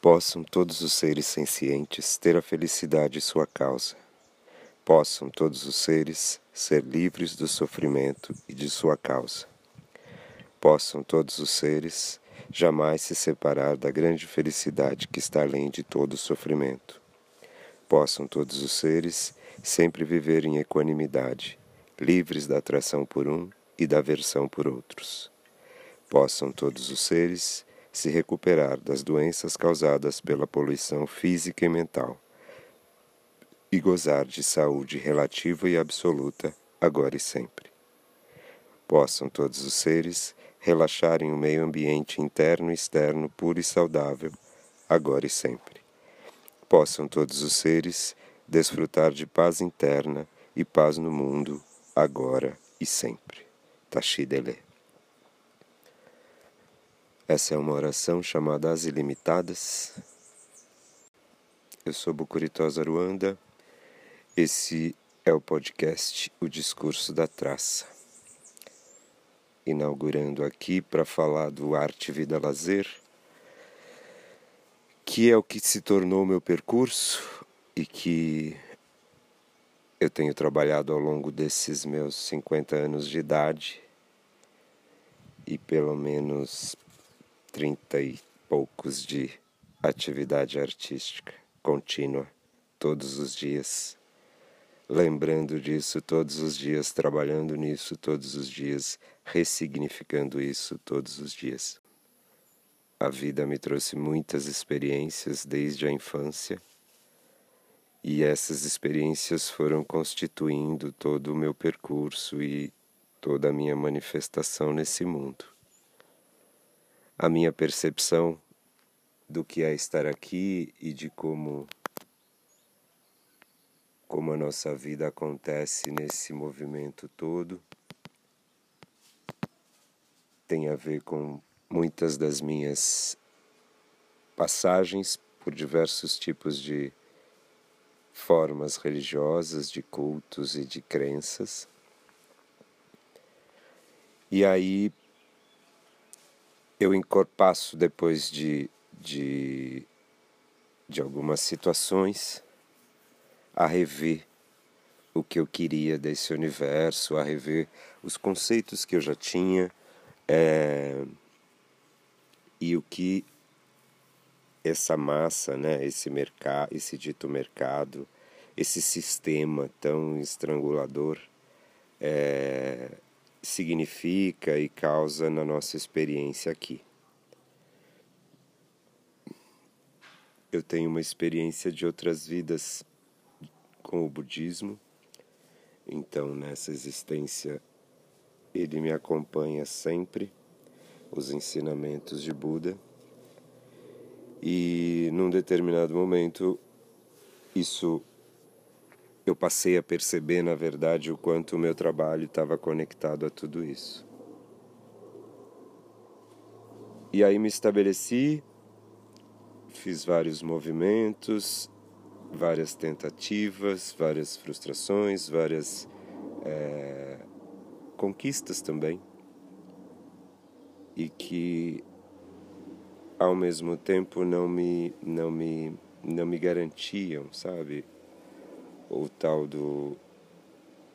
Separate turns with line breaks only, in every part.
Possam todos os seres sencientes ter a felicidade sua causa. Possam todos os seres ser livres do sofrimento e de sua causa. Possam todos os seres jamais se separar da grande felicidade que está além de todo sofrimento. Possam todos os seres sempre viver em equanimidade, livres da atração por um e da aversão por outros. Possam todos os seres se recuperar das doenças causadas pela poluição física e mental e gozar de saúde relativa e absoluta agora e sempre. Possam todos os seres relaxar em um meio ambiente interno e externo puro e saudável agora e sempre. Possam todos os seres desfrutar de paz interna e paz no mundo agora e sempre. Tashi Dele. Essa é uma oração chamada As Ilimitadas. Eu sou Bucuritosa Ruanda. Esse é o podcast O Discurso da Traça. Inaugurando aqui para falar do Arte Vida Lazer, que é o que se tornou meu percurso e que eu tenho trabalhado ao longo desses meus 50 anos de idade e pelo menos trinta e poucos de atividade artística contínua todos os dias, lembrando disso todos os dias, trabalhando nisso todos os dias, ressignificando isso todos os dias. A vida me trouxe muitas experiências desde a infância e essas experiências foram constituindo todo o meu percurso e toda a minha manifestação nesse mundo a minha percepção do que é estar aqui e de como como a nossa vida acontece nesse movimento todo tem a ver com muitas das minhas passagens por diversos tipos de formas religiosas, de cultos e de crenças. E aí eu encorpaço depois de, de, de algumas situações a rever o que eu queria desse universo, a rever os conceitos que eu já tinha é, e o que essa massa, né, esse mercado, esse dito mercado, esse sistema tão estrangulador é, significa e causa na nossa experiência aqui. Eu tenho uma experiência de outras vidas com o budismo, então nessa existência ele me acompanha sempre, os ensinamentos de Buda, e num determinado momento isso eu passei a perceber, na verdade, o quanto o meu trabalho estava conectado a tudo isso. E aí me estabeleci, fiz vários movimentos, várias tentativas, várias frustrações, várias é, conquistas também. E que ao mesmo tempo não me não me não me garantiam, sabe? O tal do,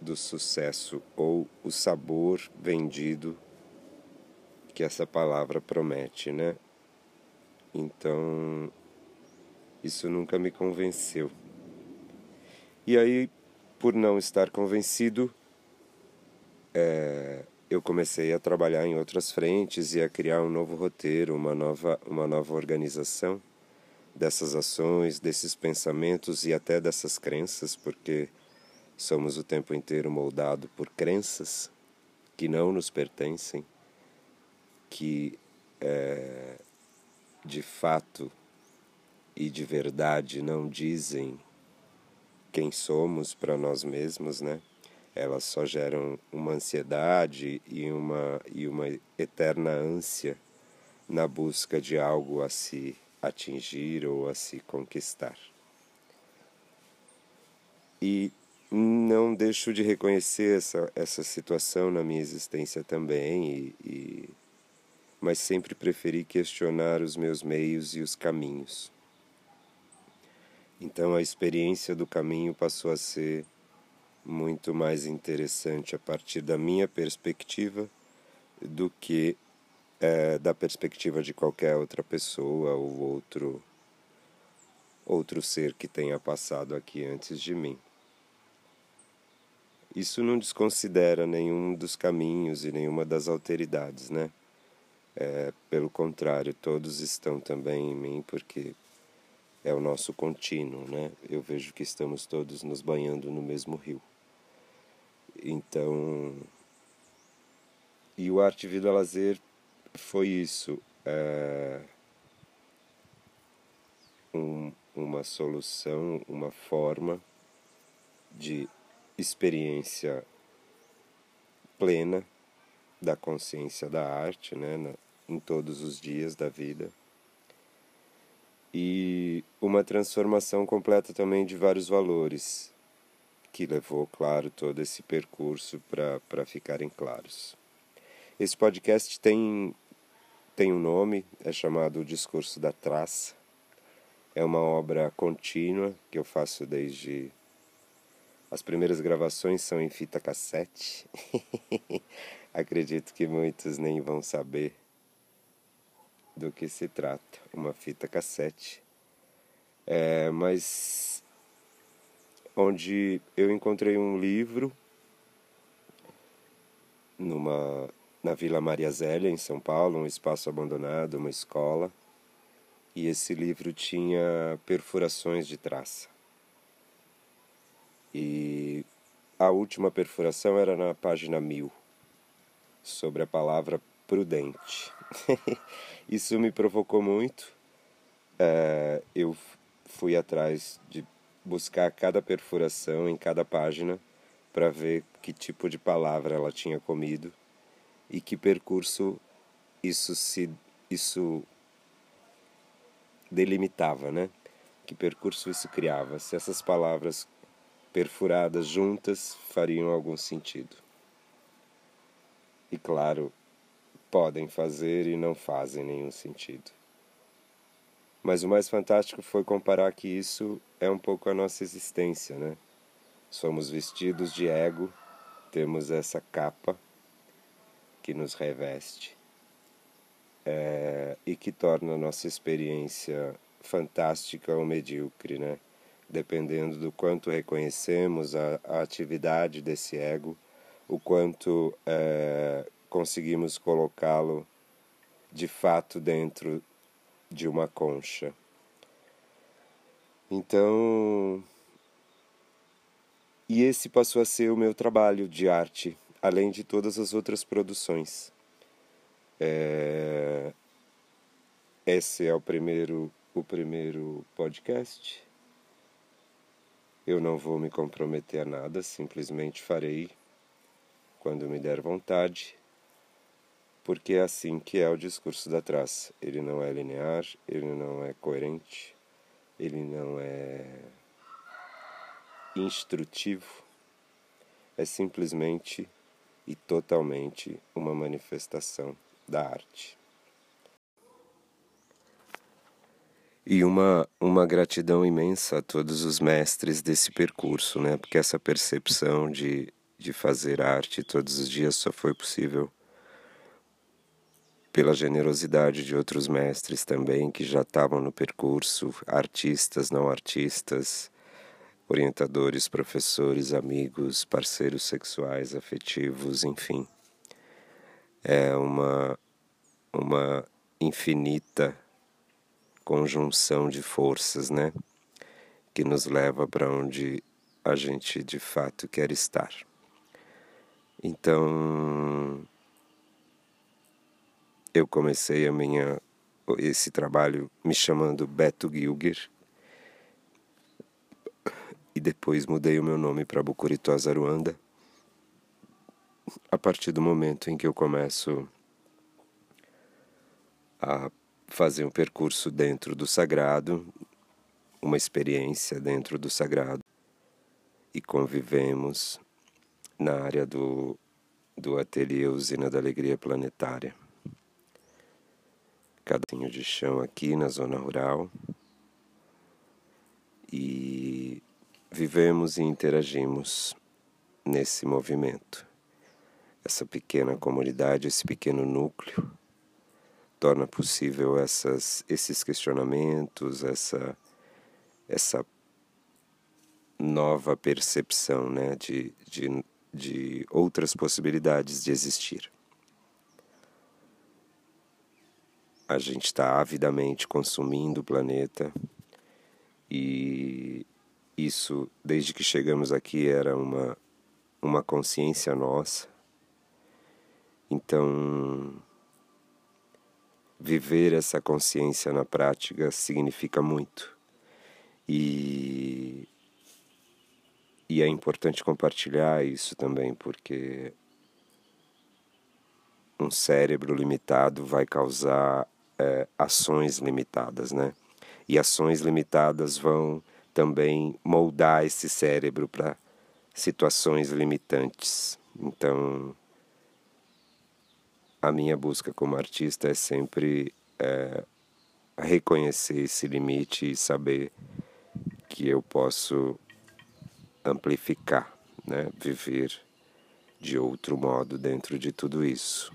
do sucesso ou o sabor vendido que essa palavra promete, né? Então, isso nunca me convenceu. E aí, por não estar convencido, é, eu comecei a trabalhar em outras frentes e a criar um novo roteiro, uma nova, uma nova organização dessas ações, desses pensamentos e até dessas crenças, porque somos o tempo inteiro moldados por crenças que não nos pertencem, que é, de fato e de verdade não dizem quem somos para nós mesmos, né? Elas só geram uma ansiedade e uma, e uma eterna ânsia na busca de algo a se atingir ou a se conquistar. E não deixo de reconhecer essa, essa situação na minha existência também e, e, mas sempre preferi questionar os meus meios e os caminhos. Então a experiência do caminho passou a ser muito mais interessante a partir da minha perspectiva do que é, da perspectiva de qualquer outra pessoa ou outro outro ser que tenha passado aqui antes de mim. Isso não desconsidera nenhum dos caminhos e nenhuma das alteridades, né? É, pelo contrário, todos estão também em mim, porque é o nosso contínuo, né? Eu vejo que estamos todos nos banhando no mesmo rio. Então, e o Arte Vida Lazer foi isso. É, um, uma solução, uma forma de experiência plena da consciência da arte, né, em todos os dias da vida. E uma transformação completa também de vários valores, que levou, claro, todo esse percurso para ficarem claros. Esse podcast tem, tem um nome, é chamado O Discurso da Traça. É uma obra contínua que eu faço desde as primeiras gravações são em fita cassete. Acredito que muitos nem vão saber do que se trata, uma fita cassete. É, mas onde eu encontrei um livro numa na Vila Maria Zélia, em São Paulo, um espaço abandonado, uma escola. E esse livro tinha perfurações de traça. E a última perfuração era na página 1000, sobre a palavra prudente. Isso me provocou muito. É, eu fui atrás de buscar cada perfuração em cada página para ver que tipo de palavra ela tinha comido e que percurso isso se isso delimitava, né? Que percurso isso criava? Se essas palavras perfuradas juntas fariam algum sentido. E claro, podem fazer e não fazem nenhum sentido. Mas o mais fantástico foi comparar que isso é um pouco a nossa existência, né? Somos vestidos de ego, temos essa capa que nos reveste é, e que torna a nossa experiência fantástica ou medíocre, né? dependendo do quanto reconhecemos a, a atividade desse ego, o quanto é, conseguimos colocá-lo de fato dentro de uma concha. Então, e esse passou a ser o meu trabalho de arte, além de todas as outras produções. É... Esse é o primeiro, o primeiro podcast. Eu não vou me comprometer a nada, simplesmente farei quando me der vontade, porque é assim que é o discurso da traça. Ele não é linear, ele não é coerente, ele não é instrutivo, é simplesmente e totalmente uma manifestação da arte. E uma, uma gratidão imensa a todos os mestres desse percurso, né? Porque essa percepção de, de fazer arte todos os dias só foi possível pela generosidade de outros mestres também que já estavam no percurso, artistas, não artistas, orientadores, professores, amigos, parceiros sexuais, afetivos, enfim. É uma, uma infinita conjunção de forças, né? Que nos leva para onde a gente de fato quer estar. Então, eu comecei a minha esse trabalho me chamando Beto Gilger e depois mudei o meu nome para Bucuritosa Aruanda a partir do momento em que eu começo a fazer um percurso dentro do sagrado, uma experiência dentro do sagrado e convivemos na área do, do ateliê Usina da Alegria Planetária. cadinho de chão aqui na zona rural e vivemos e interagimos nesse movimento. Essa pequena comunidade, esse pequeno núcleo, torna possível essas, esses questionamentos, essa, essa nova percepção né, de, de, de outras possibilidades de existir. A gente está avidamente consumindo o planeta e isso, desde que chegamos aqui, era uma, uma consciência nossa. Então, viver essa consciência na prática significa muito. E, e é importante compartilhar isso também, porque um cérebro limitado vai causar é, ações limitadas, né? E ações limitadas vão também moldar esse cérebro para situações limitantes. Então, a minha busca como artista é sempre é, reconhecer esse limite e saber que eu posso amplificar, né? viver de outro modo dentro de tudo isso.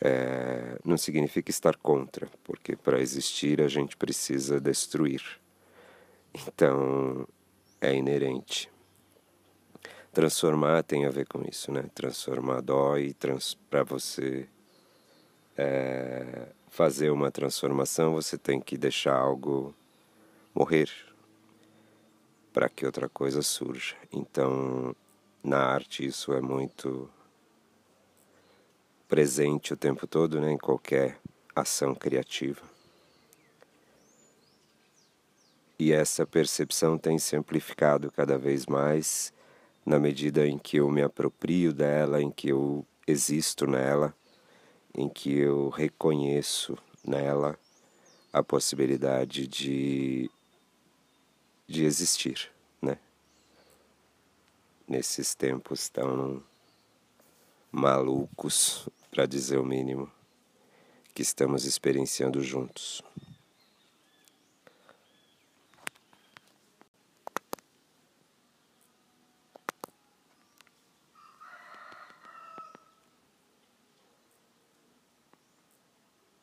É, não significa estar contra, porque para existir a gente precisa destruir. Então é inerente. Transformar tem a ver com isso, né? Transformar dói, trans, para você é, fazer uma transformação, você tem que deixar algo morrer para que outra coisa surja. Então, na arte isso é muito presente o tempo todo, né, em qualquer ação criativa. E essa percepção tem se amplificado cada vez mais na medida em que eu me aproprio dela, em que eu existo nela, em que eu reconheço nela a possibilidade de, de existir, né? Nesses tempos tão malucos, para dizer o mínimo, que estamos experienciando juntos.